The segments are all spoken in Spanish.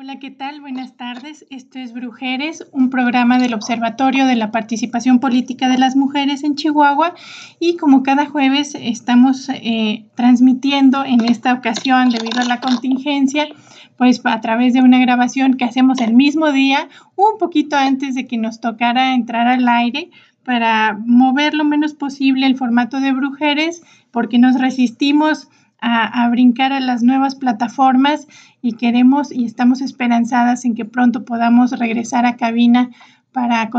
Hola, ¿qué tal? Buenas tardes. Esto es Brujeres, un programa del Observatorio de la Participación Política de las Mujeres en Chihuahua. Y como cada jueves estamos eh, transmitiendo en esta ocasión, debido a la contingencia, pues a través de una grabación que hacemos el mismo día, un poquito antes de que nos tocara entrar al aire, para mover lo menos posible el formato de Brujeres, porque nos resistimos a, brincar a las nuevas plataformas y queremos y estamos esperanzadas en que pronto podamos regresar a cabina para...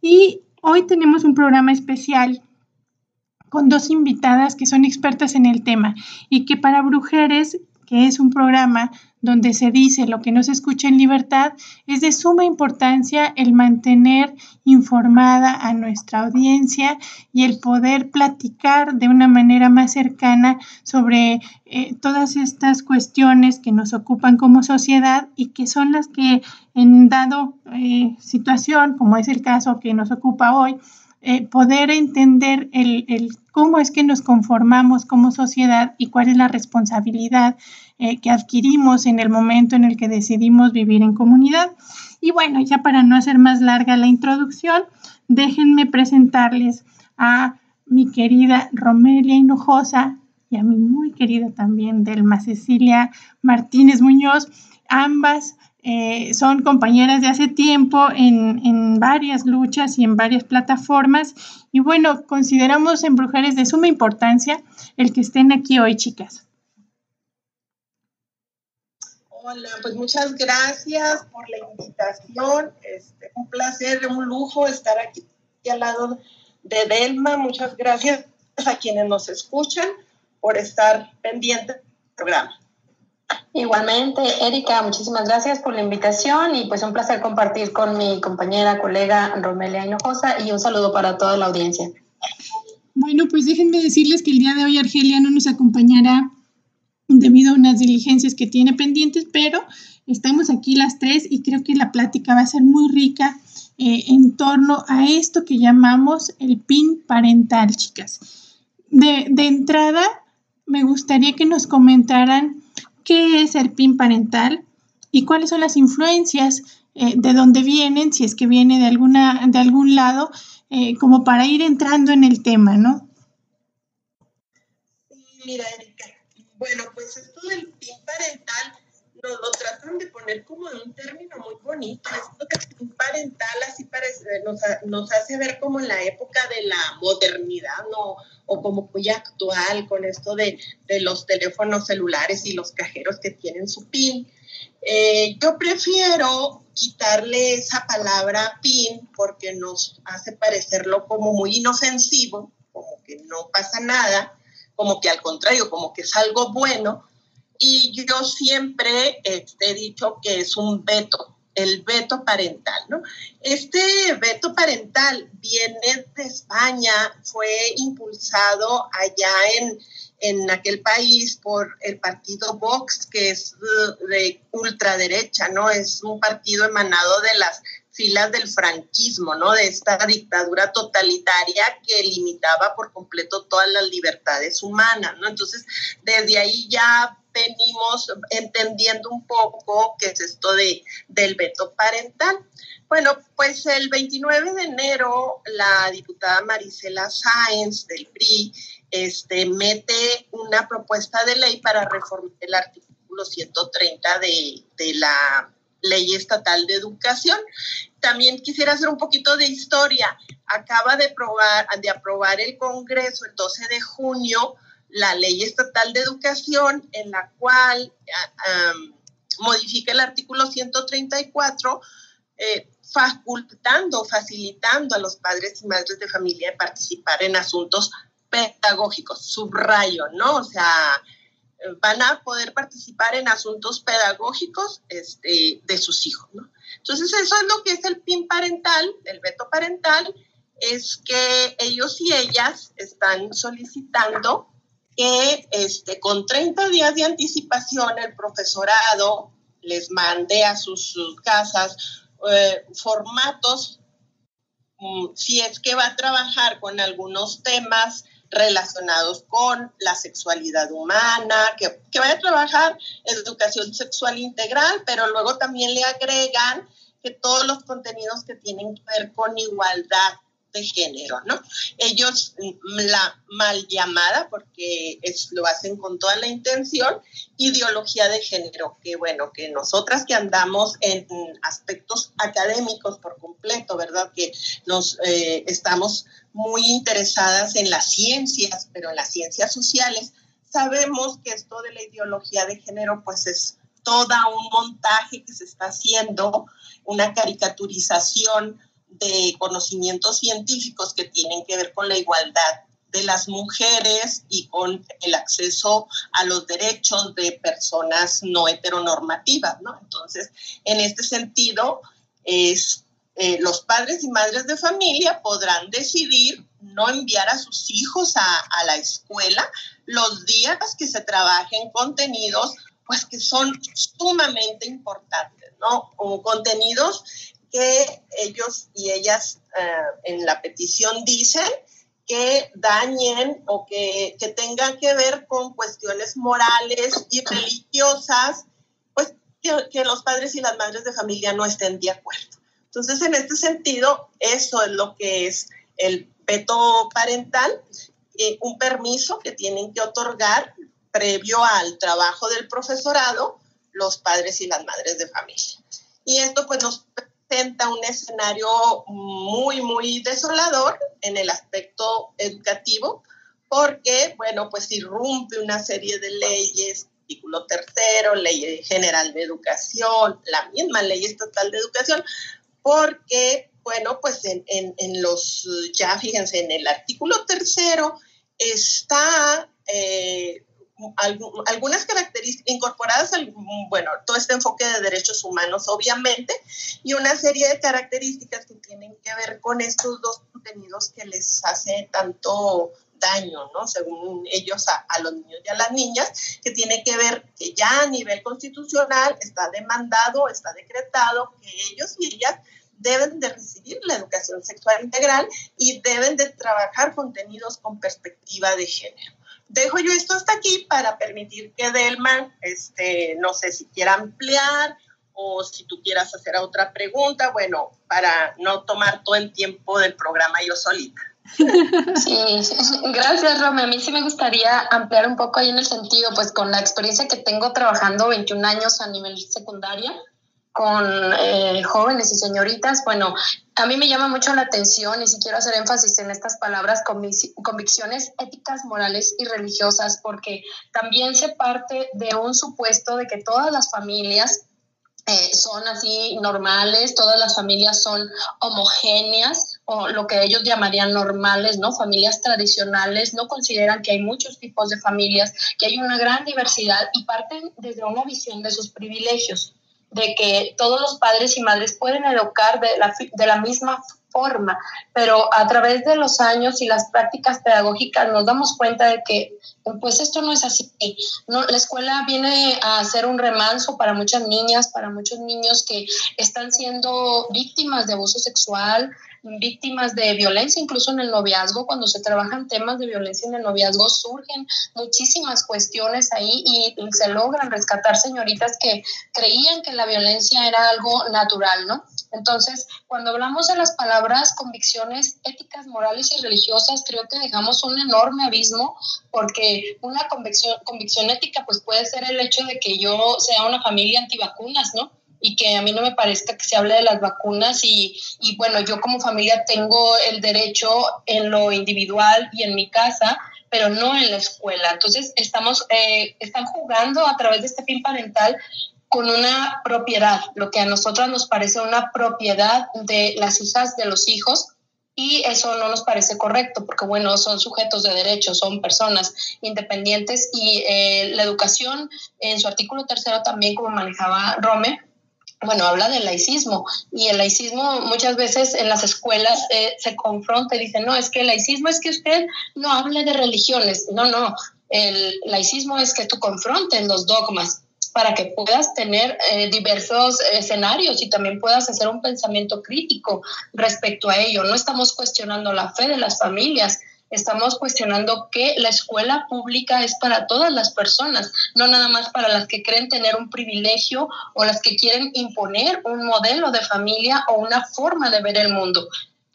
Y hoy tenemos un programa especial con dos invitadas que son expertas en el tema y que para Brujeres que es un programa donde se dice lo que no se escucha en libertad, es de suma importancia el mantener informada a nuestra audiencia y el poder platicar de una manera más cercana sobre eh, todas estas cuestiones que nos ocupan como sociedad y que son las que en dado eh, situación, como es el caso que nos ocupa hoy, eh, poder entender el, el, cómo es que nos conformamos como sociedad y cuál es la responsabilidad eh, que adquirimos en el momento en el que decidimos vivir en comunidad. Y bueno, ya para no hacer más larga la introducción, déjenme presentarles a mi querida Romelia Hinojosa y a mi muy querida también Delma Cecilia Martínez Muñoz, ambas eh, son compañeras de hace tiempo en, varias luchas y en varias plataformas. Y bueno, consideramos en Brujeres de suma importancia el que estén aquí hoy, chicas. Hola, pues muchas gracias por la invitación. Este, un placer, un lujo estar aquí al lado de Delma. Muchas gracias a quienes nos escuchan por estar pendientes del programa. Igualmente, Erika, muchísimas gracias por la invitación y pues un placer compartir con mi compañera, colega Romelia Hinojosa y un saludo para toda la audiencia. Bueno, pues déjenme decirles que el día de hoy Argelia no nos acompañará debido a unas diligencias que tiene pendientes, pero estamos aquí las tres y creo que la plática va a ser muy rica eh, en torno a esto que llamamos el PIN parental, chicas. De, de entrada, me gustaría que nos comentaran qué es el PIN parental y cuáles son las influencias, eh, de dónde vienen, si es que viene de, alguna, de algún lado, eh, como para ir entrando en el tema, ¿no? Mira, Erika, bueno, pues esto del PIN parental nos lo tratan de poner como de un término muy bonito. Esto del PIN parental así parece, nos, nos hace ver como en la época de la modernidad, ¿no? o como muy actual con esto de, los teléfonos celulares y los cajeros que tienen su PIN. Eh, yo prefiero quitarle esa palabra PIN porque nos hace parecerlo como muy inofensivo, como que no pasa nada, como que al contrario, como que es algo bueno. Y yo siempre este, he dicho que es un veto, el veto parental, ¿no? Este veto parental viene de España, fue impulsado allá en, en aquel país por el partido Vox, que es de ultraderecha, ¿no? Es un partido emanado de las filas del franquismo, ¿no? De esta dictadura totalitaria que limitaba por completo todas las libertades humanas, ¿no? Entonces, desde ahí ya venimos entendiendo un poco qué es esto de, del veto parental. Bueno, pues el 29 de enero la diputada Marisela Sáenz del PRI este, mete una propuesta de ley para reformar el artículo 130 de, de la ley estatal de educación. También quisiera hacer un poquito de historia. Acaba de, probar, de aprobar el Congreso el 12 de junio la ley estatal de educación en la cual ah, modifica el artículo 134, eh, facultando, facilitando a los padres y madres de familia participar en asuntos pedagógicos, subrayo, ¿no? O sea, van a poder participar en asuntos pedagógicos este, de sus hijos, ¿no? Entonces, eso es lo que es el PIN parental, el veto parental, es que ellos y ellas están solicitando que este, con 30 días de anticipación el profesorado les mande a sus, casas eh, formatos, mm, si es que va a trabajar con algunos temas relacionados con la sexualidad humana, que, que vaya a trabajar educación sexual integral, pero luego también le agregan que todos los contenidos que tienen que ver con igualdad de género, ¿no? Ellos, la mal llamada, porque es, lo hacen con toda la intención, ideología de género, que bueno, que nosotras que andamos en aspectos académicos por completo, ¿verdad? Que nos eh, estamos muy interesadas en las ciencias, pero en las ciencias sociales, sabemos que esto de la ideología de género, pues es toda un montaje que se está haciendo, una caricaturización de conocimientos científicos que tienen que ver con la igualdad de las mujeres y con el acceso a los derechos de personas no heteronormativas, ¿no? Entonces, en este sentido, es, eh, los padres y madres de familia podrán decidir no enviar a sus hijos a, la escuela los días que se trabajen contenidos, pues que son sumamente importantes, ¿no? O contenidos que ellos y ellas eh, en la petición dicen que dañen o que, tengan que ver con cuestiones morales y religiosas, pues que, los padres y las madres de familia no estén de acuerdo. Entonces, en este sentido, eso es lo que es el veto parental, eh, un permiso que tienen que otorgar previo al trabajo del profesorado los padres y las madres de familia. Y esto pues nos presenta un escenario muy, muy desolador en el aspecto educativo, porque, bueno, pues irrumpe una serie de leyes, artículo tercero, ley general de educación, la misma ley estatal de educación, porque, bueno, pues en, en, en los, ya fíjense, en el artículo tercero está eh, algunas características incorporadas al, bueno, todo este enfoque de derechos humanos, obviamente, y una serie de características que tienen que ver con estos dos contenidos que les hace tanto daño, ¿no? Según ellos a, a, los niños y a las niñas, que tiene que ver que ya a nivel constitucional está demandado, está decretado que ellos y ellas deben de recibir la educación sexual integral y deben de trabajar contenidos con perspectiva de género dejo yo esto hasta aquí para permitir que Delman, este, no sé si quiera ampliar o si tú quieras hacer otra pregunta, bueno, para no tomar todo el tiempo del programa yo solita. Sí, gracias Rome. A mí sí me gustaría ampliar un poco ahí en el sentido, pues con la experiencia que tengo trabajando 21 años a nivel secundaria, con eh, jóvenes y señoritas, bueno, a mí me llama mucho la atención y si quiero hacer énfasis en estas palabras, convicciones éticas, morales y religiosas, porque también se parte de un supuesto de que todas las familias eh, son así normales, todas las familias son homogéneas o lo que ellos llamarían normales, ¿no? Familias tradicionales, no consideran que hay muchos tipos de familias, que hay una gran diversidad y parten desde una visión de sus privilegios de que todos los padres y madres pueden educar de la, de la misma forma, pero a través de los años y las prácticas pedagógicas nos damos cuenta de que pues esto no es así. La escuela viene a ser un remanso para muchas niñas, para muchos niños que están siendo víctimas de abuso sexual, víctimas de violencia, incluso en el noviazgo, cuando se trabajan temas de violencia en el noviazgo, surgen muchísimas cuestiones ahí y, se logran rescatar señoritas que creían que la violencia era algo natural, ¿no? Entonces, cuando hablamos de las palabras convicciones éticas, morales y religiosas, creo que dejamos un enorme abismo porque una convicción, convicción ética pues puede ser el hecho de que yo sea una familia antivacunas, ¿no? Y que a mí no me parezca que se hable de las vacunas y, y, bueno, yo como familia tengo el derecho en lo individual y en mi casa, pero no en la escuela. Entonces, estamos, eh, están jugando a través de este fin parental con una propiedad, lo que a nosotros nos parece una propiedad de las hijas de los hijos, y eso no nos parece correcto porque, bueno, son sujetos de derechos, son personas independientes y eh, la educación en su artículo tercero también, como manejaba Rome, bueno, habla del laicismo y el laicismo muchas veces en las escuelas eh, se confronta y dice, no, es que el laicismo es que usted no hable de religiones, no, no, el laicismo es que tú confrontes los dogmas para que puedas tener eh, diversos escenarios y también puedas hacer un pensamiento crítico respecto a ello. No estamos cuestionando la fe de las familias, estamos cuestionando que la escuela pública es para todas las personas, no nada más para las que creen tener un privilegio o las que quieren imponer un modelo de familia o una forma de ver el mundo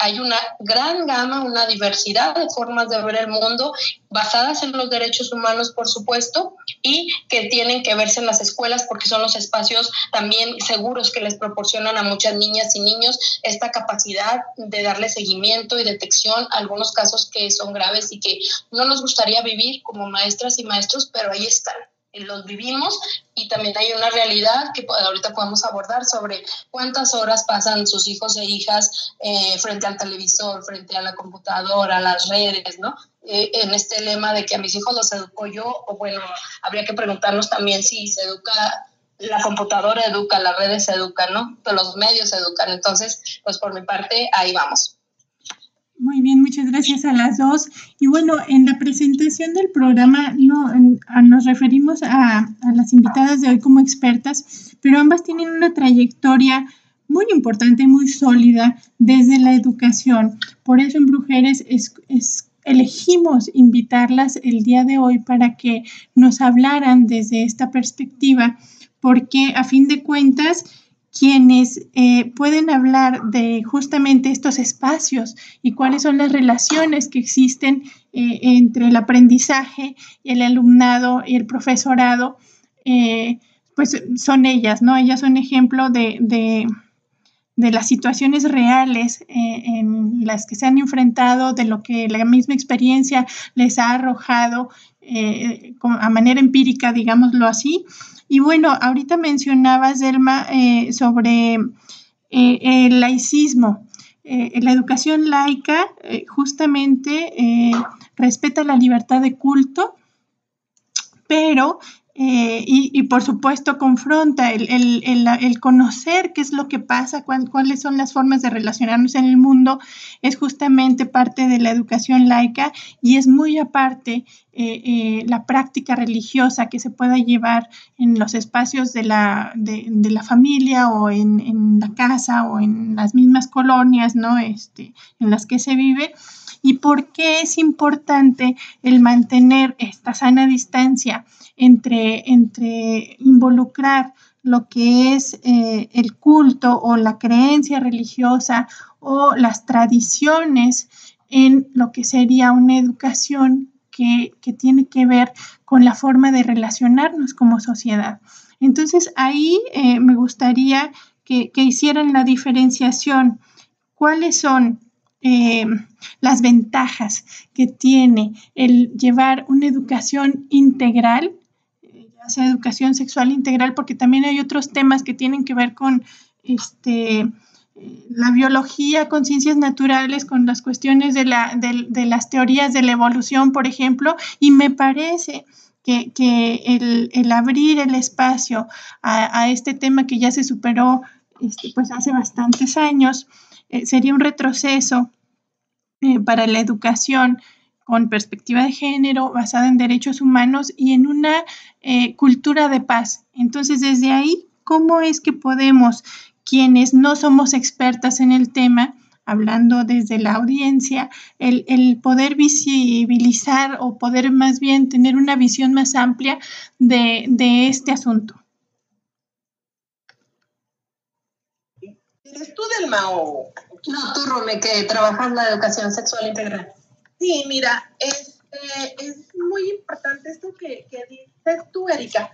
hay una gran gama, una diversidad de formas de ver el mundo basadas en los derechos humanos, por supuesto, y que tienen que verse en las escuelas porque son los espacios también seguros que les proporcionan a muchas niñas y niños esta capacidad de darle seguimiento y detección a algunos casos que son graves y que no nos gustaría vivir como maestras y maestros, pero ahí están los vivimos y también hay una realidad que ahorita podemos abordar sobre cuántas horas pasan sus hijos e hijas eh, frente al televisor, frente a la computadora, a las redes, ¿no? Eh, en este lema de que a mis hijos los educo yo, o bueno, habría que preguntarnos también si se educa, la computadora educa, las redes educan, ¿no? Los medios educan. Entonces, pues por mi parte, ahí vamos. Muy bien, muchas gracias a las dos. Y bueno, en la presentación del programa no, nos referimos a, las invitadas de hoy como expertas, pero ambas tienen una trayectoria muy importante muy sólida desde la educación. Por eso en Brujeres es, es, elegimos invitarlas el día de hoy para que nos hablaran desde esta perspectiva, porque a fin de cuentas, quienes eh, pueden hablar de justamente estos espacios y cuáles son las relaciones que existen eh, entre el aprendizaje el alumnado y el profesorado, eh, pues son ellas, ¿no? Ellas son ejemplo de, de las situaciones reales en las que se han enfrentado, de lo que la misma experiencia les ha arrojado a manera empírica, digámoslo así, y bueno, ahorita mencionabas, Delma, eh, sobre eh, el laicismo. Eh, la educación laica justamente respeta la libertad de culto, pero eh, y, por supuesto confronta el, conocer qué es lo que pasa, cuáles son las formas de relacionarnos en el mundo, es justamente parte de la educación laica y es muy aparte eh, eh, la práctica religiosa que se pueda llevar en los espacios de la, de, la familia o en, en, la casa o en las mismas colonias ¿no? este, en las que se vive y por qué es importante el mantener esta sana distancia entre, entre involucrar lo que es eh, el culto o la creencia religiosa o las tradiciones en lo que sería una educación que, tiene que ver con la forma de relacionarnos como sociedad. Entonces ahí eh, me gustaría que, que hicieran la diferenciación. ¿Cuáles son eh, las ventajas que tiene el llevar una educación integral, ya sea educación sexual integral, porque también hay otros temas que tienen que ver con este, la biología, con ciencias naturales, con las cuestiones de, la, de, las teorías de la evolución, por ejemplo, y me parece que, el, abrir el espacio a, este tema que ya se superó este, pues hace bastantes años, eh, sería un retroceso eh, para la educación con perspectiva de género, basada en derechos humanos y en una eh, cultura de paz. Entonces, desde ahí, ¿cómo es que podemos, quienes no somos expertas en el tema, hablando desde la audiencia, el, poder visibilizar o poder más bien tener una visión más amplia de este asunto. ¿Eres tú del MAO? No, tú, Rome, que trabajas la educación sexual integral. Sí, mira, este, es muy importante esto que, que dices tú, Erika,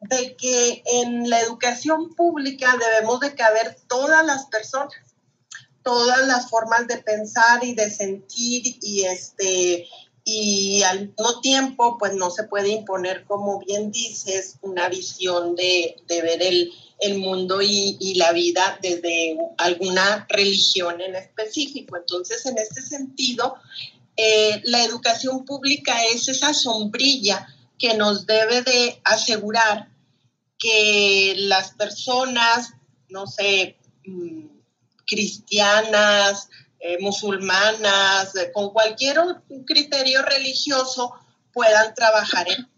de que en la educación pública debemos de caber todas las personas, todas las formas de pensar y de sentir y este y al mismo tiempo pues no se puede imponer como bien dices una visión de, de ver el, el mundo y, la vida desde alguna religión en específico. Entonces, en este sentido, eh, la educación pública es esa sombrilla que nos debe de asegurar que las personas, no sé, mm, cristianas, eh, musulmanas, con cualquier criterio religioso, puedan trabajar en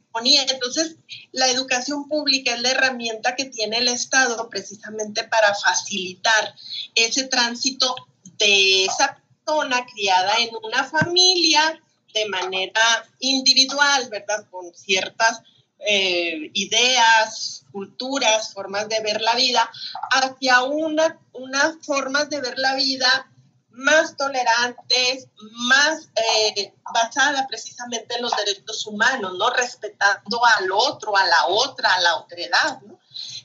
entonces, la educación pública es la herramienta que tiene el Estado precisamente para facilitar ese tránsito de esa persona criada en una familia de manera individual, ¿verdad? Con ciertas eh, ideas, culturas, formas de ver la vida, hacia una, unas formas de ver la vida más tolerantes, más eh, basadas precisamente en los derechos humanos, ¿no? Respetando al otro, a la otra, a la otredad, ¿no?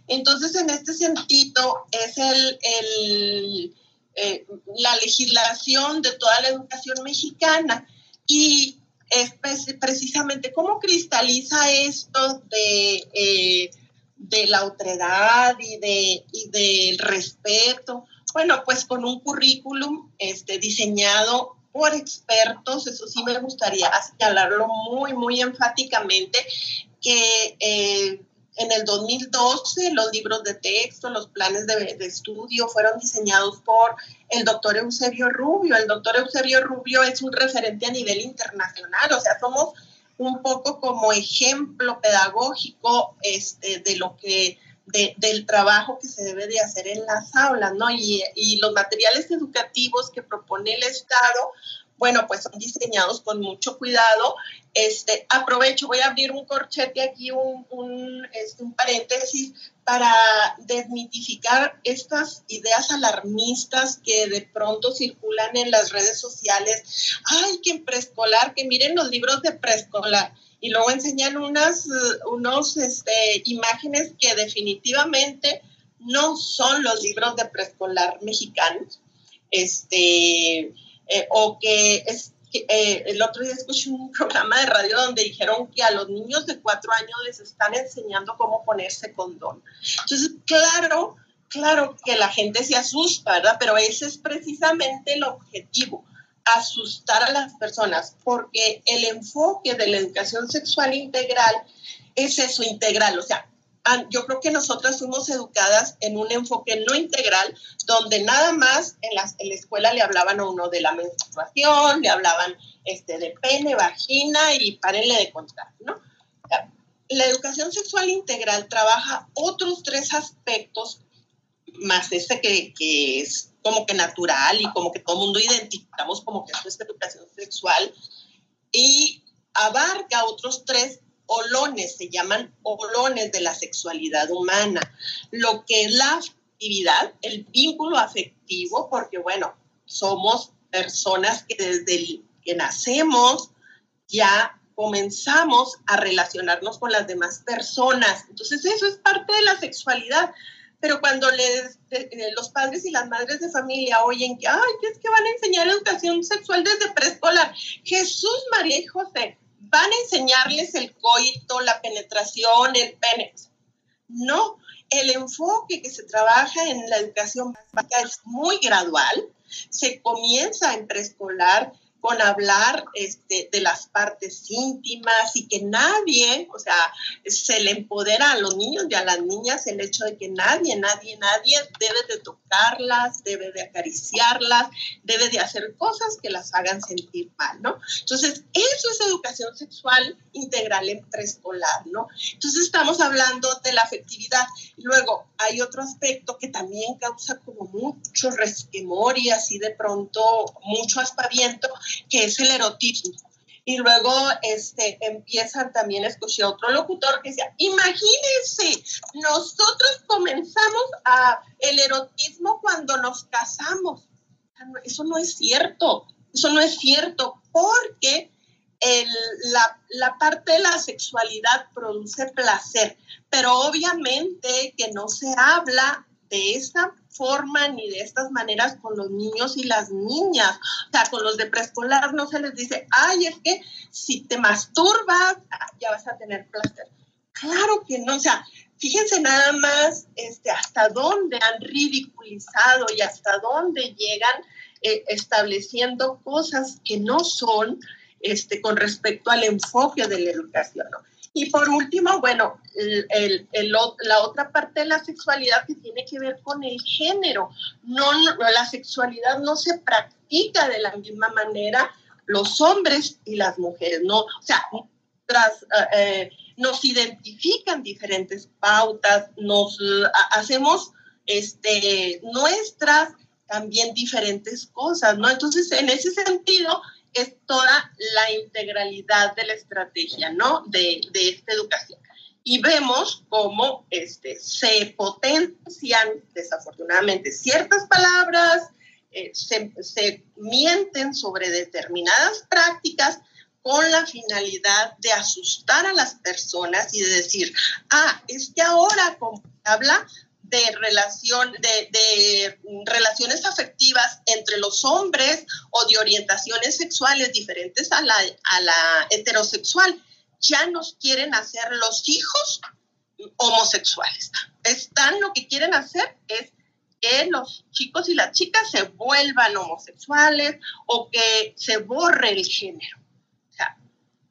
Entonces, en este sentido, es el eh, la legislación de toda la educación mexicana y es precisamente cómo cristaliza esto de, eh, de la otredad y, de, y del respeto. Bueno, pues con un currículum este, diseñado por expertos, eso sí me gustaría señalarlo muy, muy enfáticamente, que eh, en el 2012 los libros de texto, los planes de, estudio fueron diseñados por el doctor Eusebio Rubio. El doctor Eusebio Rubio es un referente a nivel internacional, o sea, somos un poco como ejemplo pedagógico este, de lo que del trabajo que se debe de hacer en las aulas, ¿no? Y, y, los materiales educativos que propone el Estado bueno, pues son diseñados con mucho cuidado. Este, aprovecho, voy a abrir un corchete aquí, un, un, este, un paréntesis para desmitificar estas ideas alarmistas que de pronto circulan en las redes sociales. Ay, que preescolar, que miren los libros de preescolar y luego enseñan unas unos, este, imágenes que definitivamente no son los libros de preescolar mexicanos. Este, eh, o que es eh, el otro día escuché un programa de radio donde dijeron que a los niños de cuatro años les están enseñando cómo ponerse condón. Entonces, claro, claro que la gente se asusta, ¿verdad? Pero ese es precisamente el objetivo, asustar a las personas, porque el enfoque de la educación sexual integral es eso, integral, o sea, yo creo que nosotras fuimos educadas en un enfoque no integral, donde nada más en en la escuela le hablaban a uno de la menstruación, le hablaban este, de pene, vagina y párenle de contar, ¿no? La educación sexual integral trabaja otros tres aspectos, más este que, que es como que natural y como que todo el mundo identificamos como que esto es educación sexual, y abarca otros tres olones, se llaman olones de la sexualidad humana, lo que es la actividad, el vínculo afectivo, porque bueno, somos personas que desde que nacemos ya comenzamos a relacionarnos con las demás personas. Entonces eso es parte de la sexualidad. Pero cuando les, eh, los padres y las madres de familia oyen que, ay, es que van a enseñar educación sexual desde preescolar, Jesús, María y José, van a enseñarles el coito, la penetración, el pene. No, el enfoque que se trabaja en la educación básica es muy gradual. Se comienza en preescolar con hablar este, de las partes íntimas y que nadie, o sea, se le empodera a los niños y a las niñas el hecho de que nadie, nadie, nadie debe de tocarlas, debe de acariciarlas, debe de hacer cosas que las hagan sentir mal, ¿no? Entonces, eso es educación sexual integral en preescolar, ¿no? Entonces, estamos hablando de la afectividad. Luego, hay otro aspecto que también causa como mucho resquemor y así de pronto mucho aspaviento, que es el erotismo. Y luego este, empiezan también, escuché otro locutor que decía, imagínense, nosotros comenzamos a el erotismo cuando nos casamos. Eso no es cierto, eso no es cierto, porque el, la, la, parte de la sexualidad produce placer, pero obviamente que no se habla de esa forma ni de estas maneras con los niños y las niñas. O sea, con los de preescolar no se les dice, ay, es que si te masturbas, ah, ya vas a tener placer. Claro que no, o sea, fíjense nada más este, hasta dónde han ridiculizado y hasta dónde llegan eh, estableciendo cosas que no son este, con respecto al enfoque de la educación. ¿no? Y por último, bueno, el, el, la otra parte de la sexualidad que tiene que ver con el género. No, la sexualidad no se practica de la misma manera los hombres y las mujeres, ¿no? O sea, tras, eh, eh, nos identifican diferentes pautas, nos hacemos este, nuestras también diferentes cosas, ¿no? Entonces, en ese sentido, es toda la integralidad de la estrategia, ¿no? De, de esta educación. Y vemos cómo este, se potencian, desafortunadamente, ciertas palabras, eh, se, se mienten sobre determinadas prácticas con la finalidad de asustar a las personas y de decir, ah, es que ahora como habla de relación, de, de, relaciones afectivas entre los hombres o de orientaciones sexuales diferentes a la, a la heterosexual, ya nos quieren hacer los hijos homosexuales. Están lo que quieren hacer es que los chicos y las chicas se vuelvan homosexuales o que se borre el género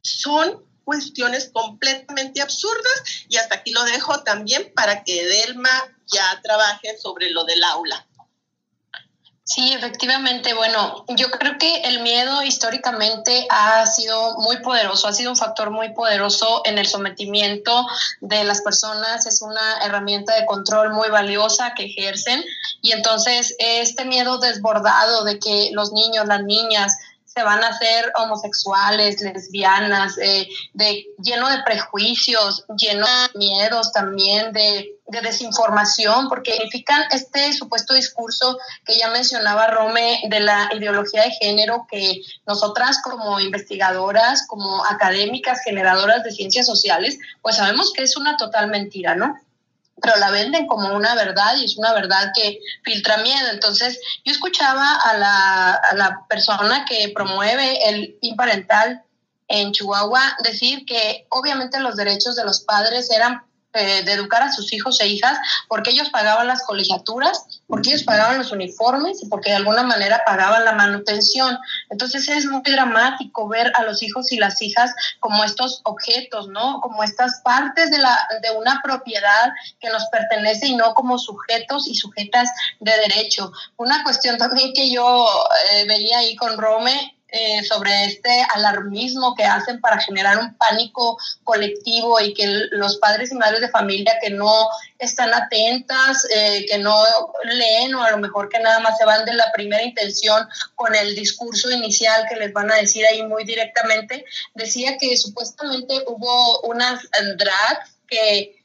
son cuestiones completamente absurdas y hasta aquí lo dejo también para que Delma ya trabaje sobre lo del aula. Sí, efectivamente. Bueno, yo creo que el miedo históricamente ha sido muy poderoso, ha sido un factor muy poderoso en el sometimiento de las personas, es una herramienta de control muy valiosa que ejercen y entonces este miedo desbordado de que los niños, las niñas, se van a hacer homosexuales, lesbianas, eh, de, lleno de prejuicios, lleno de miedos también, de, de, desinformación, porque significan este supuesto discurso que ya mencionaba Rome de la ideología de género que nosotras como investigadoras, como académicas, generadoras de ciencias sociales, pues sabemos que es una total mentira, ¿no? Pero la venden como una verdad y es una verdad que filtra miedo. Entonces, yo escuchaba a la, a la persona que promueve el PIN parental en Chihuahua decir que obviamente los derechos de los padres eran eh, de educar a sus hijos e hijas porque ellos pagaban las colegiaturas, porque ellos pagaban los uniformes y porque de alguna manera pagaban la manutención. Entonces es muy dramático ver a los hijos y las hijas como estos objetos, ¿no? Como estas partes de, la, de una propiedad que nos pertenece y no como sujetos y sujetas de derecho. Una cuestión también que yo eh, veía ahí con Rome eh, sobre este alarmismo que hacen para generar un pánico colectivo y que los padres y madres de familia que no están atentas, eh, que no leen o a lo mejor que nada más se van de la primera intención con el discurso inicial que les van a decir ahí muy directamente, decía que supuestamente hubo unas drags que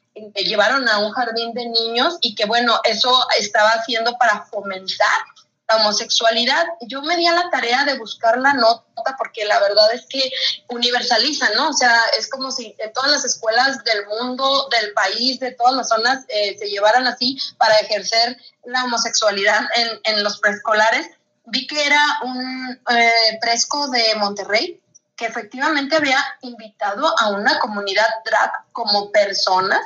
llevaron a un jardín de niños y que bueno, eso estaba haciendo para fomentar la homosexualidad. Yo me di a la tarea de buscar la nota porque la verdad es que universaliza, ¿no? O sea, es como si en todas las escuelas del mundo, del país, de todas las zonas, eh, se llevaran así para ejercer la homosexualidad en, los preescolares. Vi que era un eh, de Monterrey que efectivamente había invitado a una comunidad drag como personas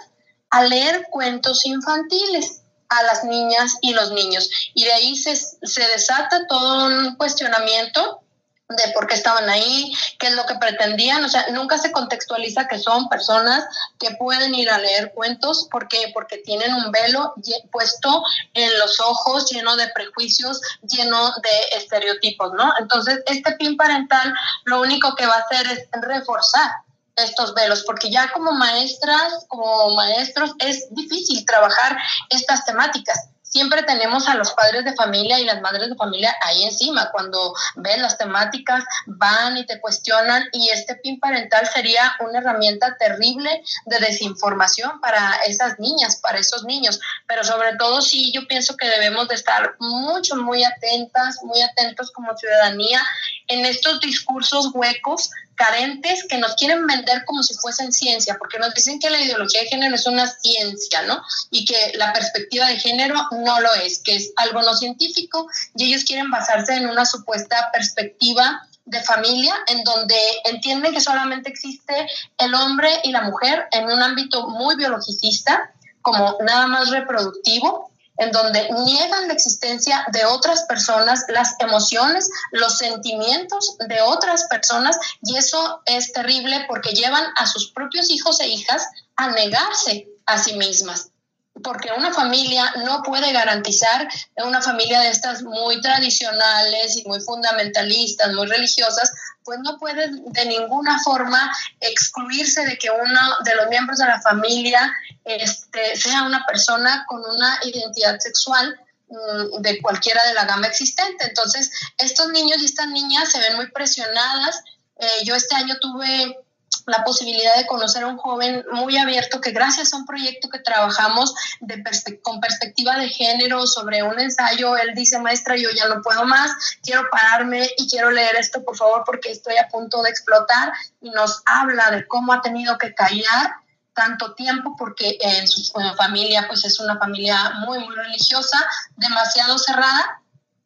a leer cuentos infantiles a las niñas y los niños. Y de ahí se, se desata todo un cuestionamiento de por qué estaban ahí, qué es lo que pretendían, o sea, nunca se contextualiza que son personas que pueden ir a leer cuentos, ¿por? Porque tienen un velo puesto en los ojos, lleno de prejuicios, lleno de estereotipos, ¿no? Entonces, este pin parental lo único que va a hacer es reforzar estos velos, porque ya como maestras, como maestros, es difícil trabajar estas temáticas. Siempre tenemos a los padres de familia y las madres de familia ahí encima. Cuando ven las temáticas, van y te cuestionan y este PIN parental sería una herramienta terrible de desinformación para esas niñas, para esos niños. Pero sobre todo sí, yo pienso que debemos de estar mucho, muy atentas, muy atentos como ciudadanía en estos discursos huecos carentes que nos quieren vender como si fuesen ciencia, porque nos dicen que la ideología de género es una ciencia, ¿no? Y que la perspectiva de género no lo es, que es algo no científico y ellos quieren basarse en una supuesta perspectiva de familia en donde entienden que solamente existe el hombre y la mujer en un ámbito muy biologicista, como nada más reproductivo, en donde niegan la existencia de otras personas, las emociones, los sentimientos de otras personas y eso es terrible porque llevan a sus propios hijos e hijas a negarse a sí mismas. Porque una familia no puede garantizar, una familia de estas muy tradicionales y muy fundamentalistas, muy religiosas, pues no puede de ninguna forma excluirse de que uno de los miembros de la familia este, sea una persona con una identidad sexual mm, de cualquiera de la gama existente. Entonces, estos niños y estas niñas se ven muy presionadas. Eh, yo este año tuve la posibilidad de conocer a un joven muy abierto que gracias a un proyecto que trabajamos con perspectiva de género sobre un ensayo, él dice, maestra, yo ya no puedo más, quiero pararme y quiero leer esto, por favor, porque estoy a punto de explotar y nos habla de cómo ha tenido que callar tanto tiempo porque en su familia pues es una familia muy muy religiosa, demasiado cerrada.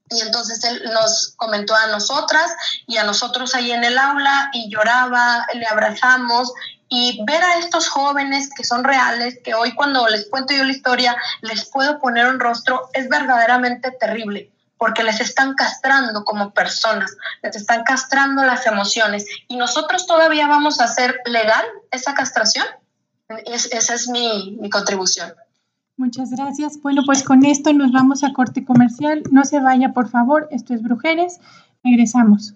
Y entonces él nos comentó a nosotras y a nosotros ahí en el aula y lloraba, le abrazamos. Y ver a estos jóvenes que son reales, que hoy cuando les cuento yo la historia les puedo poner un rostro, es verdaderamente terrible porque les están castrando como personas, les están castrando las emociones. Y nosotros todavía vamos a hacer legal esa castración. Esa es mi, mi contribución. Muchas gracias. Bueno, pues con esto nos vamos a corte comercial. No se vaya, por favor. Esto es Brujeres. Regresamos.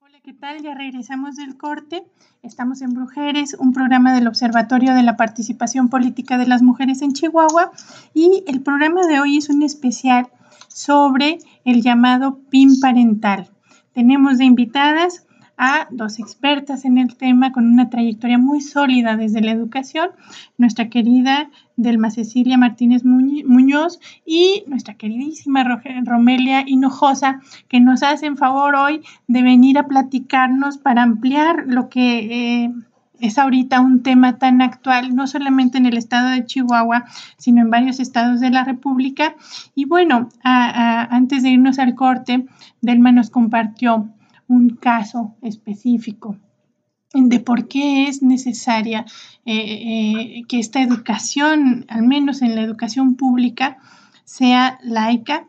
Hola, ¿qué tal? Ya regresamos del corte. Estamos en Brujeres, un programa del Observatorio de la Participación Política de las Mujeres en Chihuahua. Y el programa de hoy es un especial sobre el llamado PIN parental. Tenemos de invitadas a dos expertas en el tema con una trayectoria muy sólida desde la educación, nuestra querida Delma Cecilia Martínez Muñoz y nuestra queridísima Romelia Hinojosa, que nos hacen favor hoy de venir a platicarnos para ampliar lo que... Eh, es ahorita un tema tan actual, no solamente en el estado de Chihuahua, sino en varios estados de la República. Y bueno, antes de irnos al corte, Delma nos compartió un caso específico de por qué es necesaria eh, eh, que esta educación, al menos en la educación pública, sea laica,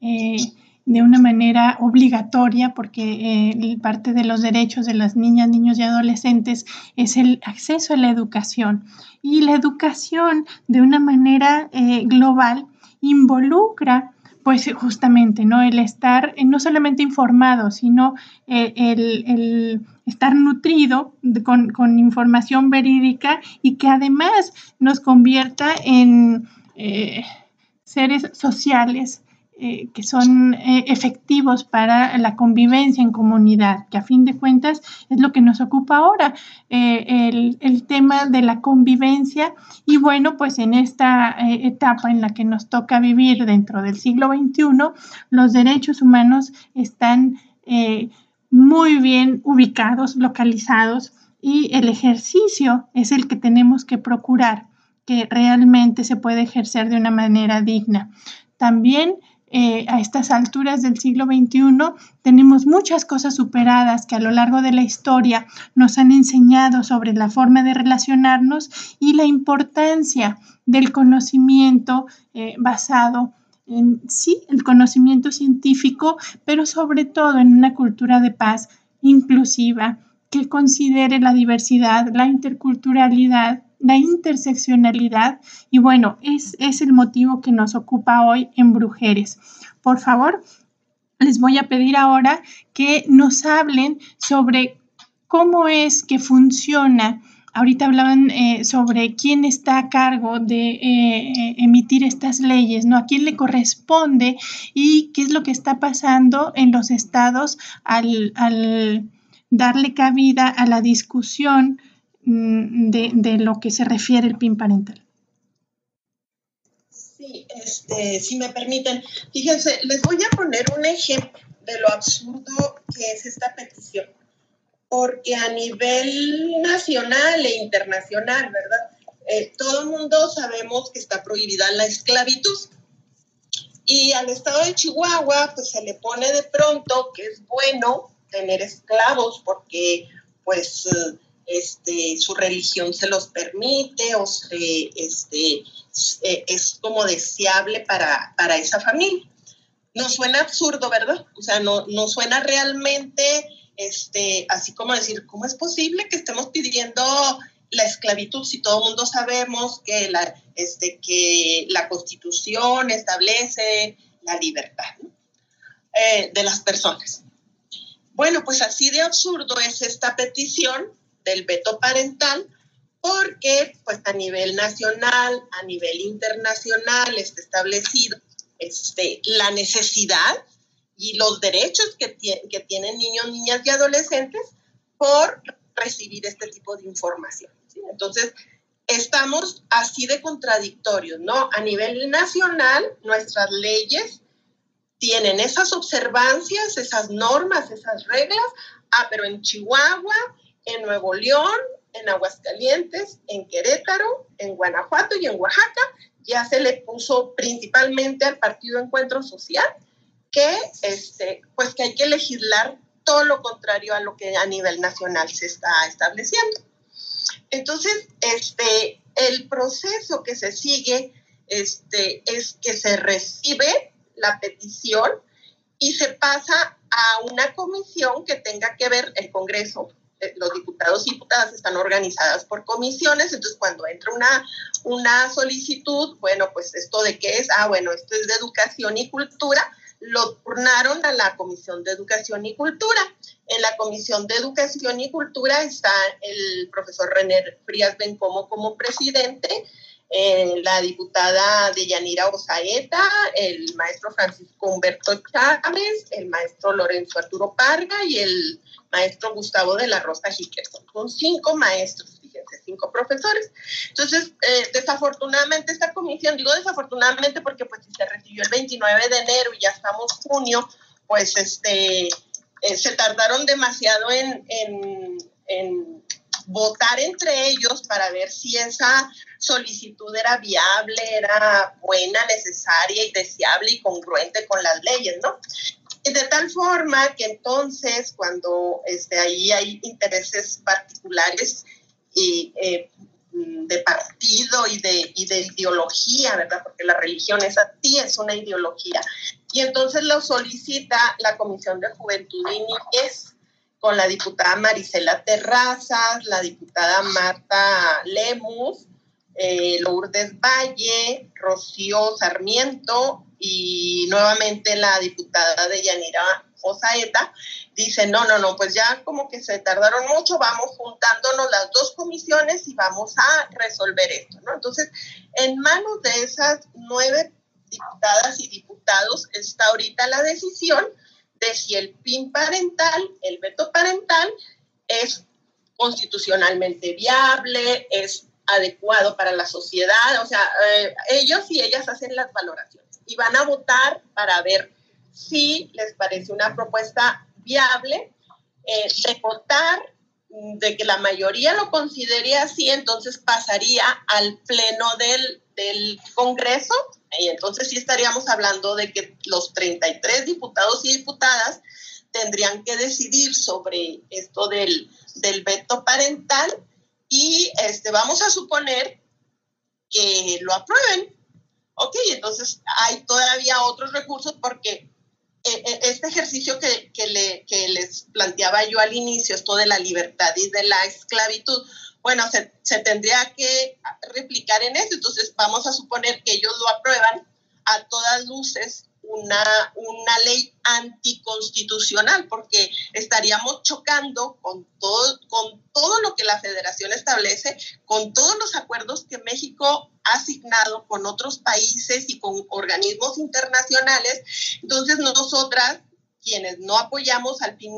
eh, de una manera obligatoria, porque parte de los derechos de las niñas, niños y adolescentes es el acceso a la educación. Y la educación, de una manera global, involucra pues justamente, ¿no? El estar eh, no solamente informado, sino eh, el, estar nutrido con, información verídica y que además nos convierta en eh, seres sociales eh, que son eh, efectivos para la convivencia en comunidad, que a fin de cuentas es lo que nos ocupa ahora, eh, el, el, tema de la convivencia. Y bueno, pues en esta etapa en la que nos toca vivir dentro del siglo XXI, los derechos humanos están muy bien ubicados, localizados, y el ejercicio es el que tenemos que procurar que realmente se puede ejercer de una manera digna. También eh, a estas alturas del siglo XXI tenemos muchas cosas superadas que a lo largo de la historia nos han enseñado sobre la forma de relacionarnos y la importancia del conocimiento eh, basado en sí, el conocimiento científico, pero sobre todo en una cultura de paz inclusiva que considere la diversidad, la interculturalidad la interseccionalidad y bueno, es, es el motivo que nos ocupa hoy en Brujeres. Por favor, les voy a pedir ahora que nos hablen sobre cómo es que funciona. Ahorita hablaban eh, sobre quién está a cargo de eh, emitir estas leyes, ¿no? A quién le corresponde y qué es lo que está pasando en los estados al, al darle cabida a la discusión Mm, de, lo que se refiere el PIN parental. Sí, este, si me permiten, fíjense, les voy a poner un ejemplo de lo absurdo que es esta petición, porque a nivel nacional e internacional, ¿verdad? Eh, todo el mundo sabemos que está prohibida la esclavitud. Y al estado de Chihuahua, pues se le pone de pronto que es bueno tener esclavos porque, pues, eh, este, su religión se los permite o este, eh, es como deseable para, para esa familia. No suena absurdo, ¿verdad? O sea, no, no suena realmente este, así como decir, ¿cómo es posible que estemos pidiendo la esclavitud si todo el mundo sabemos que la, este, que la constitución establece la libertad eh, de las personas? Bueno, pues así de absurdo es esta petición del veto parental porque pues a nivel nacional, a nivel internacional está establecido este, la necesidad y los derechos que, que tienen niños, niñas y adolescentes por recibir este tipo de información. Entonces, estamos así de contradictorios, ¿no? A nivel nacional, nuestras leyes tienen esas observancias, esas normas, esas reglas, ah, pero en Chihuahua, en Nuevo León, en Aguascalientes, en Querétaro, en Guanajuato y en Oaxaca, ya se le puso principalmente al Partido Encuentro Social que, este, pues que hay que legislar todo lo contrario a lo que a nivel nacional se está estableciendo. Entonces, este, el proceso que se sigue este, es que se recibe la petición y se pasa a una comisión que tenga que ver el Congreso. Eh, los diputados y diputadas están organizadas por comisiones, entonces cuando entra una, una solicitud, bueno, pues esto de qué es, ah, bueno, esto es de educación y cultura, lo turnaron a la Comisión de Educación y Cultura. En la Comisión de Educación y Cultura está el profesor René Frías Bencomo como presidente, eh, la diputada Deyanira Osaeta, el maestro Francisco Humberto Chávez, el maestro Lorenzo Arturo Parga y el maestro Gustavo de la Rosa Jiquerson. Son cinco maestros cinco profesores. Entonces, eh, desafortunadamente esta comisión, digo desafortunadamente porque pues si se recibió el 29 de enero y ya estamos junio, pues este, eh, se tardaron demasiado en, en, en votar entre ellos para ver si esa solicitud era viable, era buena, necesaria y deseable y congruente con las leyes, ¿no? de tal forma que entonces cuando este, ahí hay intereses particulares y, eh, de partido y de, y de ideología, ¿verdad? Porque la religión es así, es una ideología. Y entonces lo solicita la Comisión de Juventud y Niñez con la diputada Marisela Terrazas, la diputada Marta Lemus, eh, Lourdes Valle, Rocío Sarmiento y nuevamente la diputada de Yanira Osaeta, dice, no, no, no, pues ya como que se tardaron mucho, vamos juntándonos las dos comisiones y vamos a resolver esto, ¿no? Entonces, en manos de esas nueve diputadas y diputados está ahorita la decisión de si el PIN parental, el veto parental, es constitucionalmente viable, es adecuado para la sociedad, o sea, eh, ellos y ellas hacen las valoraciones y van a votar para ver si les parece una propuesta viable, eh, mm, de que la mayoría lo considere así, entonces pasaría al pleno del, del Congreso y entonces sí estaríamos hablando de que los 33 diputados y diputadas tendrían que decidir sobre esto del, del veto parental y este, vamos a suponer que lo aprueben. Ok, entonces hay todavía otros recursos porque este ejercicio que, que, le, que, les planteaba yo al inicio, esto de la libertad y de la esclavitud, bueno, se, se tendría que replicar en eso. Entonces, vamos a suponer que ellos lo aprueban a todas luces una, una ley anticonstitucional, porque estaríamos chocando con todo, con todo lo que la federación establece, con todos los acuerdos que México asignado con otros países y con organismos internacionales. Entonces, nosotras, quienes no apoyamos al fin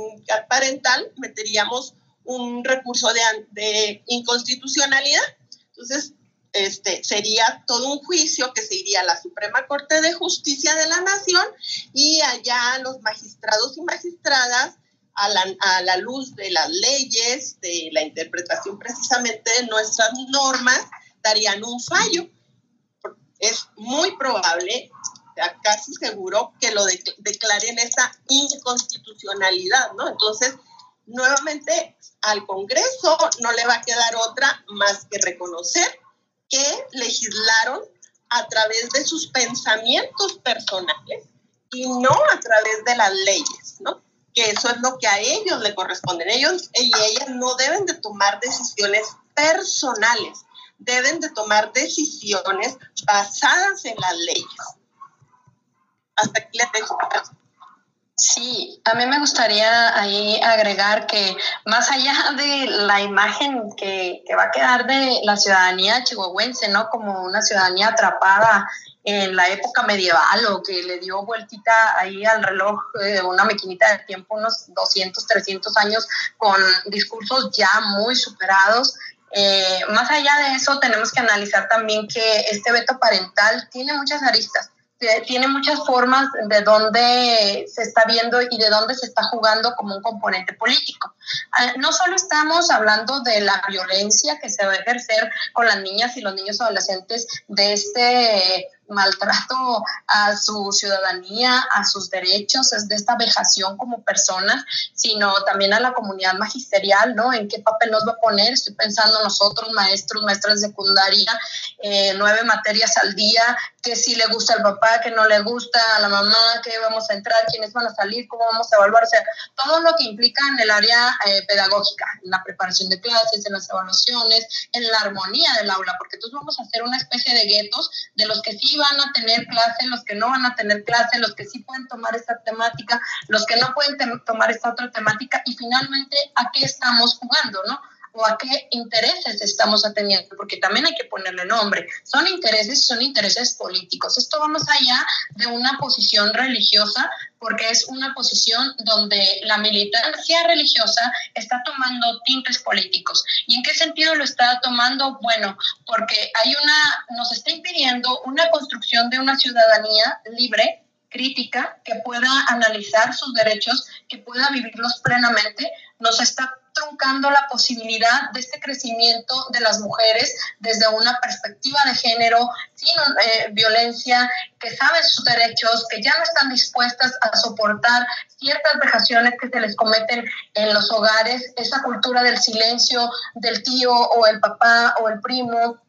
parental, meteríamos un recurso de, de inconstitucionalidad. Entonces, este, sería todo un juicio que se iría a la Suprema Corte de Justicia de la Nación y allá los magistrados y magistradas, a la, a la luz de las leyes, de la interpretación precisamente de nuestras normas, darían un fallo. Es muy probable, casi seguro, que lo declaren esta inconstitucionalidad, ¿no? Entonces, nuevamente al Congreso no le va a quedar otra más que reconocer que legislaron a través de sus pensamientos personales y no a través de las leyes, ¿no? Que eso es lo que a ellos le corresponden. Ellos y ellas no deben de tomar decisiones personales, deben de tomar decisiones basadas en las leyes. Hasta aquí le dejo. Sí, a mí me gustaría ahí agregar que más allá de la imagen que, va a quedar de la ciudadanía chihuahuense, ¿no? Como una ciudadanía atrapada en la época medieval o que le dio vueltita ahí al reloj de una maquinita de tiempo unos 200, 300 años con discursos ya muy superados. Eh, más allá de eso, tenemos que analizar también que este veto parental tiene muchas aristas tiene muchas formas de dónde se está viendo y de dónde se está jugando como un componente político. Ah, no solo estamos hablando de la violencia que se va a ejercer con las niñas y los niños adolescentes de este maltrato a su ciudadanía, a sus derechos, es de esta vejación como personas, sino también a la comunidad magisterial, ¿no? ¿En qué papel nos va a poner? Estoy pensando nosotros, maestros, maestras de secundaria, eh, nueve materias al día, que si le gusta al papá, que no le gusta a la mamá, que vamos a entrar, quiénes van a salir, cómo vamos a evaluar, o sea, todo lo que implica en el área eh, pedagógica, en la preparación de clases, en las evaluaciones, en la armonía del aula, porque entonces vamos a hacer una especie de guetos de los que sí van a tener clase, los que no van a tener clase, los que sí pueden tomar esta temática, los que no pueden tomar esta otra temática y finalmente a qué estamos jugando, ¿no? O a qué intereses estamos atendiendo, porque también hay que ponerle nombre. Son intereses son intereses políticos. Esto va más allá de una posición religiosa, porque es una posición donde la militancia religiosa está tomando tintes políticos. ¿Y en qué sentido lo está tomando? Bueno, porque hay una, nos está impidiendo una construcción de una ciudadanía libre crítica, que pueda analizar sus derechos, que pueda vivirlos plenamente, nos está truncando la posibilidad de este crecimiento de las mujeres desde una perspectiva de género, sin eh, violencia, que saben sus derechos, que ya no están dispuestas a soportar ciertas vejaciones que se les cometen en los hogares, esa cultura del silencio del tío o el papá o el primo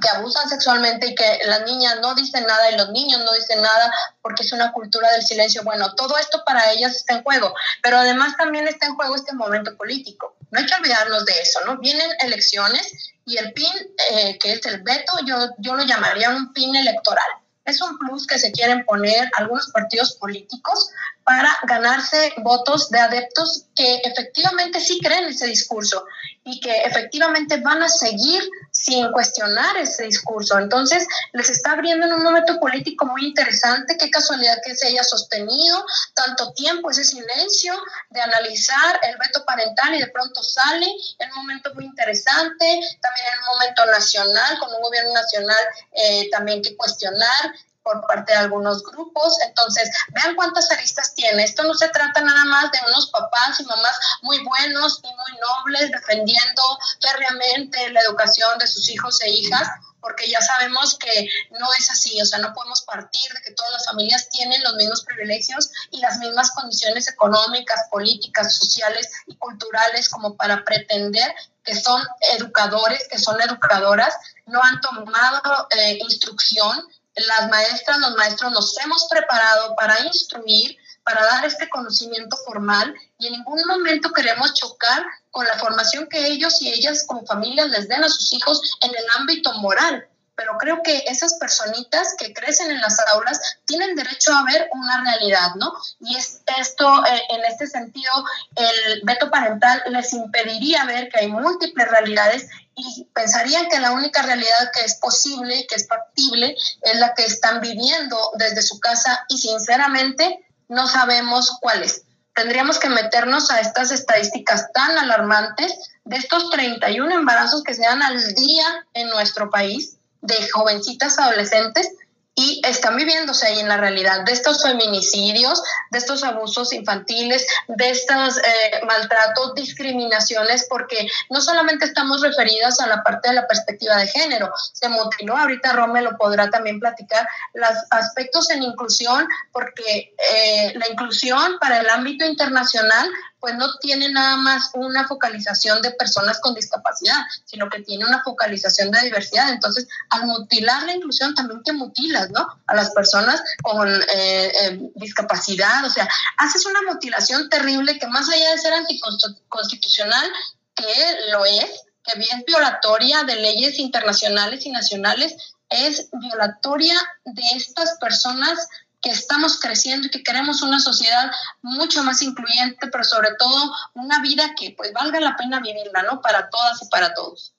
que abusan sexualmente y que las niñas no dicen nada y los niños no dicen nada porque es una cultura del silencio. Bueno, todo esto para ellas está en juego, pero además también está en juego este momento político. No hay que olvidarnos de eso, ¿no? Vienen elecciones y el PIN, eh, que es el veto, yo, yo lo llamaría un PIN electoral. Es un plus que se quieren poner algunos partidos políticos para ganarse votos de adeptos que efectivamente sí creen ese discurso y que efectivamente van a seguir sin cuestionar ese discurso. Entonces, les está abriendo en un momento político muy interesante. Qué casualidad que se haya sostenido tanto tiempo ese silencio de analizar el veto parental y de pronto sale en un momento muy interesante, también en un momento nacional, con un gobierno nacional eh, también que cuestionar por parte de algunos grupos. Entonces, vean cuántas aristas tiene. Esto no se trata nada más de unos papás y mamás muy buenos y muy nobles defendiendo férreamente la educación de sus hijos e hijas, porque ya sabemos que no es así, o sea, no podemos partir de que todas las familias tienen los mismos privilegios y las mismas condiciones económicas, políticas, sociales y culturales como para pretender que son educadores, que son educadoras, no han tomado eh, instrucción las maestras, los maestros nos hemos preparado para instruir, para dar este conocimiento formal y en ningún momento queremos chocar con la formación que ellos y ellas como familias les den a sus hijos en el ámbito moral. Pero creo que esas personitas que crecen en las aulas tienen derecho a ver una realidad, ¿no? Y es esto, eh, en este sentido, el veto parental les impediría ver que hay múltiples realidades y pensarían que la única realidad que es posible, que es factible, es la que están viviendo desde su casa y sinceramente no sabemos cuál es. Tendríamos que meternos a estas estadísticas tan alarmantes de estos 31 embarazos que se dan al día en nuestro país de jovencitas adolescentes y están viviéndose ahí en la realidad de estos feminicidios, de estos abusos infantiles, de estos eh, maltratos, discriminaciones, porque no solamente estamos referidas a la parte de la perspectiva de género, se mutiló, ahorita Rome lo podrá también platicar, los aspectos en inclusión, porque eh, la inclusión para el ámbito internacional pues no tiene nada más una focalización de personas con discapacidad, sino que tiene una focalización de diversidad. Entonces, al mutilar la inclusión, también te mutilas, ¿no? A las personas con eh, eh, discapacidad, o sea, haces una mutilación terrible que más allá de ser anticonstitucional, que lo es, que es violatoria de leyes internacionales y nacionales, es violatoria de estas personas que estamos creciendo y que queremos una sociedad mucho más incluyente, pero sobre todo una vida que pues valga la pena vivirla, ¿no? Para todas y para todos.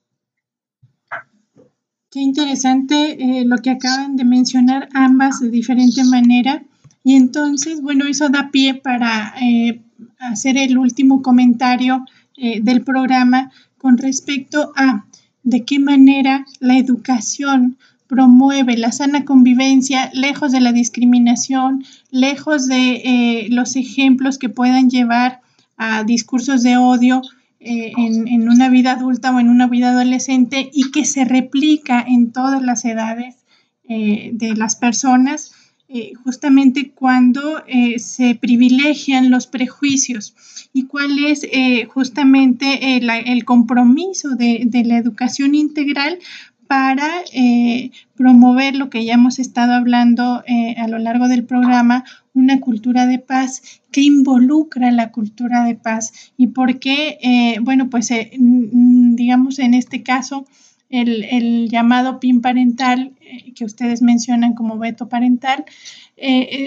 Qué interesante eh, lo que acaban de mencionar ambas de diferente manera. Y entonces, bueno, eso da pie para eh, hacer el último comentario eh, del programa con respecto a de qué manera la educación promueve la sana convivencia lejos de la discriminación, lejos de eh, los ejemplos que puedan llevar a discursos de odio eh, en, una vida adulta o en una vida adolescente y que se replica en todas las edades eh, de las personas, justamente cuando se privilegian los prejuicios. Y cuál es justamente el compromiso de, de la educación integral para eh, promover lo que ya hemos estado hablando eh, a lo largo del programa, una cultura de paz que involucra la cultura de paz. Y por qué, eh, bueno, pues digamos en este caso, el, el llamado PIN parental que ustedes mencionan como veto parental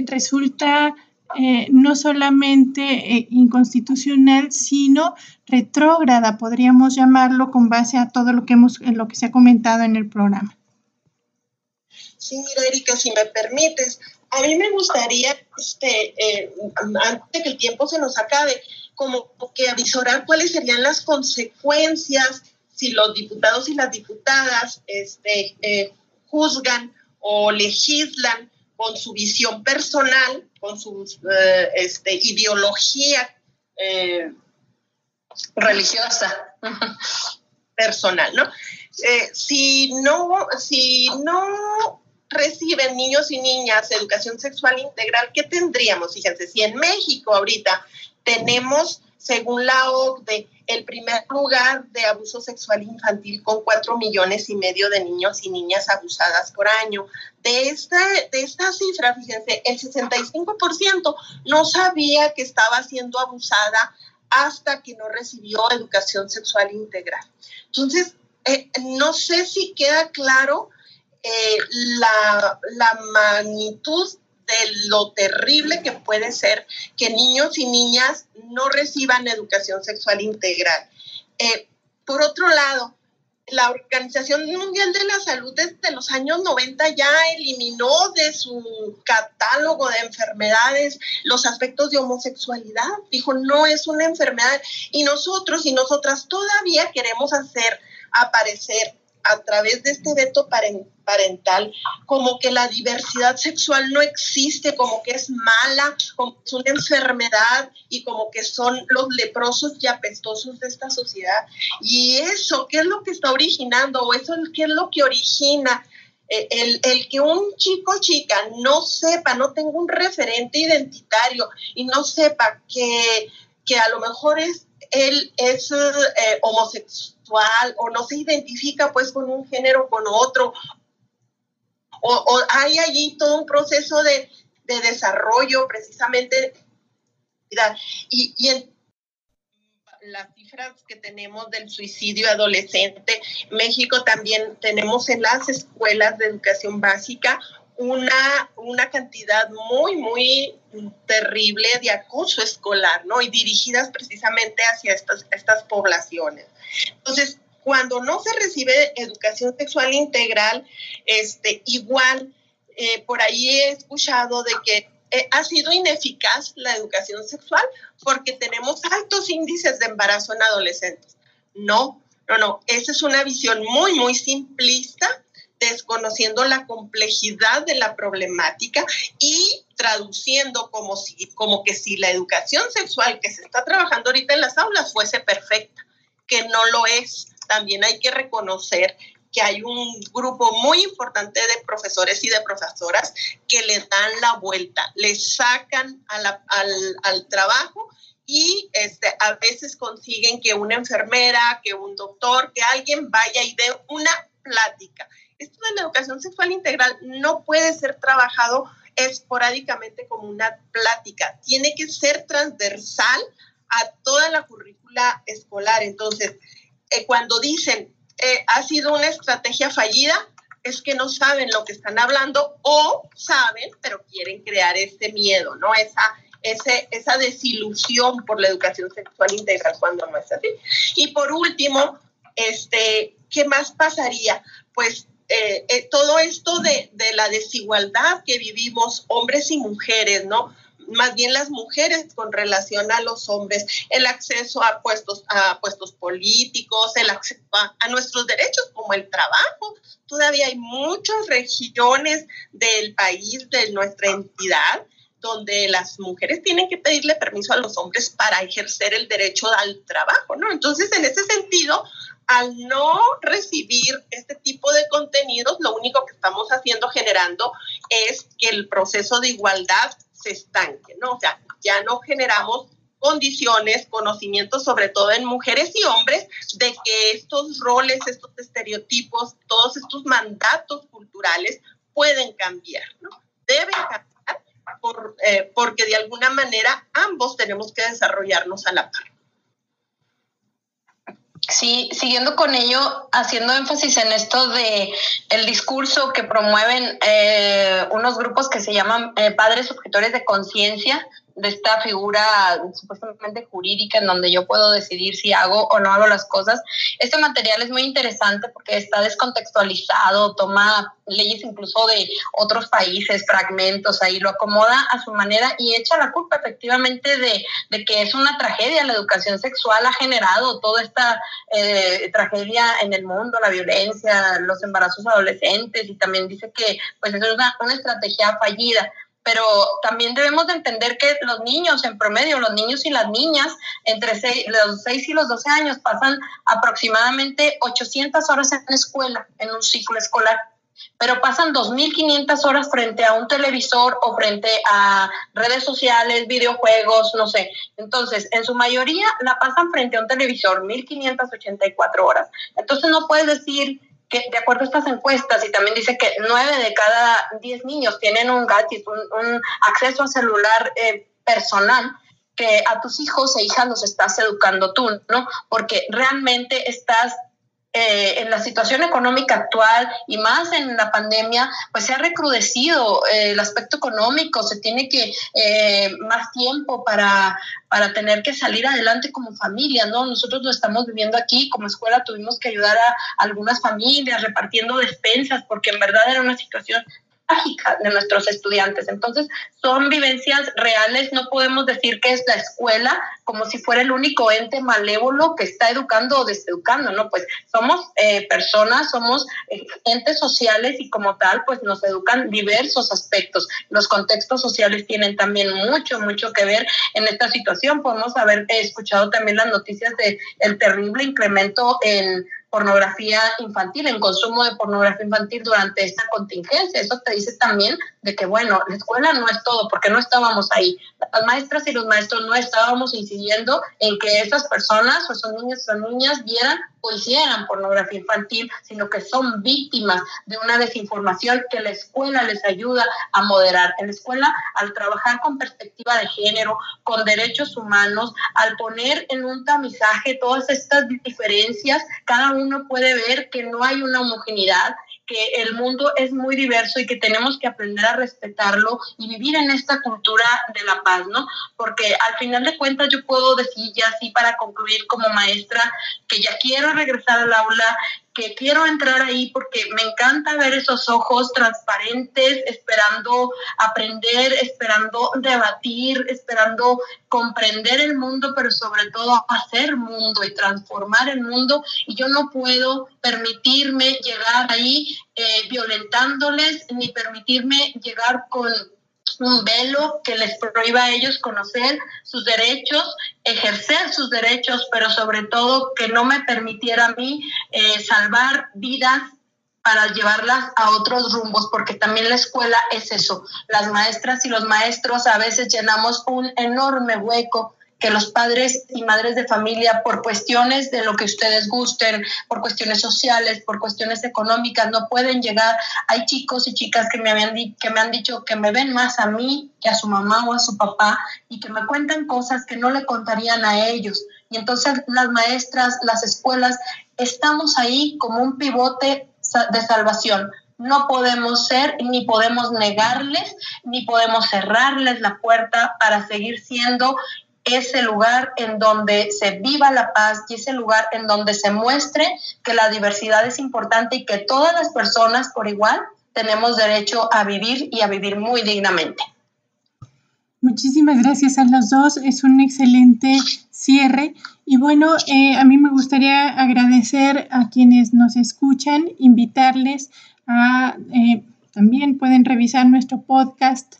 resulta eh, no solamente eh, inconstitucional, sino retrógrada, podríamos llamarlo con base a todo lo que, hemos, en lo que se ha comentado en el programa. Sí, mira, Erika, si me permites, a mí me gustaría, este, eh, antes de que el tiempo se nos acabe, como que avisorar cuáles serían las consecuencias si los diputados y las diputadas este, juzgan o legislan con su visión personal, con su eh, este, ideología eh, religiosa personal, ¿no? Eh, si no, si no reciben niños y niñas educación sexual integral, ¿qué tendríamos? Fíjense, si en México ahorita tenemos, según la OCDE, el primer lugar de abuso sexual infantil con cuatro millones y medio de niños y niñas abusadas por año. De esta, de esta cifra, fíjense, el 65% no sabía que estaba siendo abusada hasta que no recibió educación sexual integral. Entonces, eh, no sé si queda claro eh, la, la magnitud de lo terrible que puede ser que niños y niñas no reciban educación sexual integral. Eh, por otro lado, la Organización Mundial de la Salud desde los años 90 ya eliminó de su catálogo de enfermedades los aspectos de homosexualidad. Dijo, no es una enfermedad. Y nosotros y nosotras todavía queremos hacer aparecer a través de este veto parental como que la diversidad sexual no existe, como que es mala, como que es una enfermedad y como que son los leprosos y apestosos de esta sociedad. Y eso, ¿qué es lo que está originando? ¿O eso qué es lo que origina? Eh, el, el, que un chico o chica no sepa, no tenga un referente identitario y no sepa que, que a lo mejor es, él es eh, homosexual o no se identifica pues con un género con otro. O, hay allí todo un proceso de, desarrollo precisamente. Y, y en las cifras que tenemos del suicidio adolescente, México también tenemos en las escuelas de educación básica una, una cantidad muy, muy terrible de acoso escolar, ¿no? Y dirigidas precisamente hacia estas, estas poblaciones. Entonces, cuando no se recibe educación sexual integral, este, igual, eh, por ahí he escuchado de que eh, ha sido ineficaz la educación sexual porque tenemos altos índices de embarazo en adolescentes. No, no, no, esa es una visión muy, muy simplista desconociendo la complejidad de la problemática y traduciendo como, si, como que si la educación sexual que se está trabajando ahorita en las aulas fuese perfecta, que no lo es. También hay que reconocer que hay un grupo muy importante de profesores y de profesoras que le dan la vuelta, le sacan al, al, trabajo y este, a veces consiguen que una enfermera, que un doctor, que alguien vaya y dé una plática esto de la educación sexual integral no puede ser trabajado esporádicamente como una plática, tiene que ser transversal a toda la currícula escolar. Entonces, eh, cuando dicen, eh, ha sido una estrategia fallida, es que no saben lo que están hablando o saben, pero quieren crear este miedo, ¿no? Esa, esa desilusión por la educación sexual integral cuando no es así. Y por último, este, ¿qué más pasaría? Pues eh, eh, todo esto de, de, la desigualdad que vivimos hombres y mujeres, ¿no? Más bien las mujeres con relación a los hombres, el acceso a puestos, a puestos políticos, el acceso a, a nuestros derechos como el trabajo. Todavía hay muchas regiones del país, de nuestra entidad, donde las mujeres tienen que pedirle permiso a los hombres para ejercer el derecho al trabajo, ¿no? Entonces, en ese sentido, al no recibir este tipo de contenidos, lo único que estamos haciendo, generando, es que el proceso de igualdad se estanque, ¿no? O sea, ya no generamos condiciones, conocimientos, sobre todo en mujeres y hombres, de que estos roles, estos estereotipos, todos estos mandatos culturales pueden cambiar, ¿no? Deben cambiar eh, porque de alguna manera ambos tenemos que desarrollarnos a la par. Sí, siguiendo con ello, haciendo énfasis en esto de el discurso que promueven eh, unos grupos que se llaman eh, padres objetores de conciencia, de esta figura supuestamente jurídica en donde yo puedo decidir si hago o no hago las cosas. Este material es muy interesante porque está descontextualizado, toma leyes incluso de otros países, fragmentos, ahí lo acomoda a su manera y echa la culpa efectivamente de, de que es una tragedia. La educación sexual ha generado toda esta eh, tragedia en el mundo, la violencia, los embarazos adolescentes y también dice que pues es una, una estrategia fallida pero también debemos de entender que los niños en promedio, los niños y las niñas entre los 6 y los 12 años pasan aproximadamente 800 horas en la escuela, en un ciclo escolar, pero pasan 2.500 horas frente a un televisor o frente a redes sociales, videojuegos, no sé. Entonces, en su mayoría la pasan frente a un televisor, 1.584 horas. Entonces, no puedes decir que de acuerdo a estas encuestas, y también dice que nueve de cada diez niños tienen un gadget, un, acceso a celular eh, personal, que a tus hijos e hijas los estás educando tú, ¿no? Porque realmente estás eh, en la situación económica actual y más en la pandemia, pues se ha recrudecido eh, el aspecto económico, se tiene que eh, más tiempo para, para tener que salir adelante como familia, ¿no? Nosotros lo estamos viviendo aquí, como escuela tuvimos que ayudar a algunas familias repartiendo despensas, porque en verdad era una situación de nuestros estudiantes. Entonces, son vivencias reales, no podemos decir que es la escuela como si fuera el único ente malévolo que está educando o deseducando, ¿no? Pues somos eh, personas, somos eh, entes sociales y como tal, pues nos educan diversos aspectos. Los contextos sociales tienen también mucho, mucho que ver en esta situación. Podemos haber escuchado también las noticias de el terrible incremento en pornografía infantil, en consumo de pornografía infantil durante esta contingencia. Eso te dice también de que, bueno, la escuela no es todo, porque no estábamos ahí. Las maestras y los maestros no estábamos incidiendo en que esas personas o esos niños o niñas vieran o hicieran pornografía infantil, sino que son víctimas de una desinformación que la escuela les ayuda a moderar. En la escuela, al trabajar con perspectiva de género, con derechos humanos, al poner en un tamizaje todas estas diferencias, cada uno puede ver que no hay una homogeneidad, que el mundo es muy diverso y que tenemos que aprender a respetarlo y vivir en esta cultura de la paz, ¿no? Porque al final de cuentas yo puedo decir ya así para concluir como maestra que ya quiero regresar al aula, que quiero entrar ahí porque me encanta ver esos ojos transparentes, esperando aprender, esperando debatir, esperando comprender el mundo, pero sobre todo hacer mundo y transformar el mundo. Y yo no puedo permitirme llegar ahí eh, violentándoles ni permitirme llegar con un velo que les prohíba a ellos conocer sus derechos, ejercer sus derechos, pero sobre todo que no me permitiera a mí eh, salvar vidas para llevarlas a otros rumbos, porque también la escuela es eso. Las maestras y los maestros a veces llenamos un enorme hueco que los padres y madres de familia, por cuestiones de lo que ustedes gusten, por cuestiones sociales, por cuestiones económicas, no pueden llegar. Hay chicos y chicas que me, habían que me han dicho que me ven más a mí que a su mamá o a su papá y que me cuentan cosas que no le contarían a ellos. Y entonces las maestras, las escuelas, estamos ahí como un pivote de salvación no podemos ser ni podemos negarles ni podemos cerrarles la puerta para seguir siendo ese lugar en donde se viva la paz y ese lugar en donde se muestre que la diversidad es importante y que todas las personas por igual tenemos derecho a vivir y a vivir muy dignamente. Muchísimas gracias a los dos. Es un excelente cierre. Y bueno, eh, a mí me gustaría agradecer a quienes nos escuchan, invitarles a, eh, también pueden revisar nuestro podcast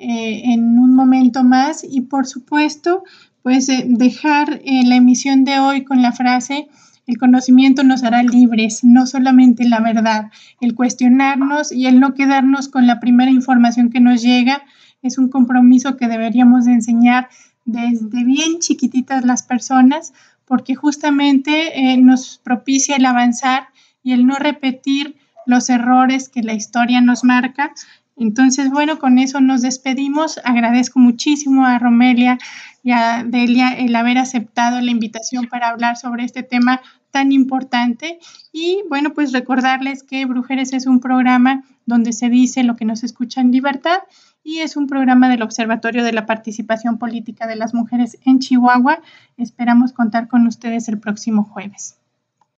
eh, en un momento más. Y por supuesto, pues eh, dejar eh, la emisión de hoy con la frase, el conocimiento nos hará libres, no solamente la verdad, el cuestionarnos y el no quedarnos con la primera información que nos llega es un compromiso que deberíamos de enseñar desde bien chiquititas las personas, porque justamente nos propicia el avanzar y el no repetir los errores que la historia nos marca entonces, bueno, con eso nos despedimos. Agradezco muchísimo a Romelia y a Delia el haber aceptado la invitación para hablar sobre este tema tan importante. Y bueno, pues recordarles que Brujeres es un programa donde se dice lo que nos escucha en libertad y es un programa del Observatorio de la Participación Política de las Mujeres en Chihuahua. Esperamos contar con ustedes el próximo jueves.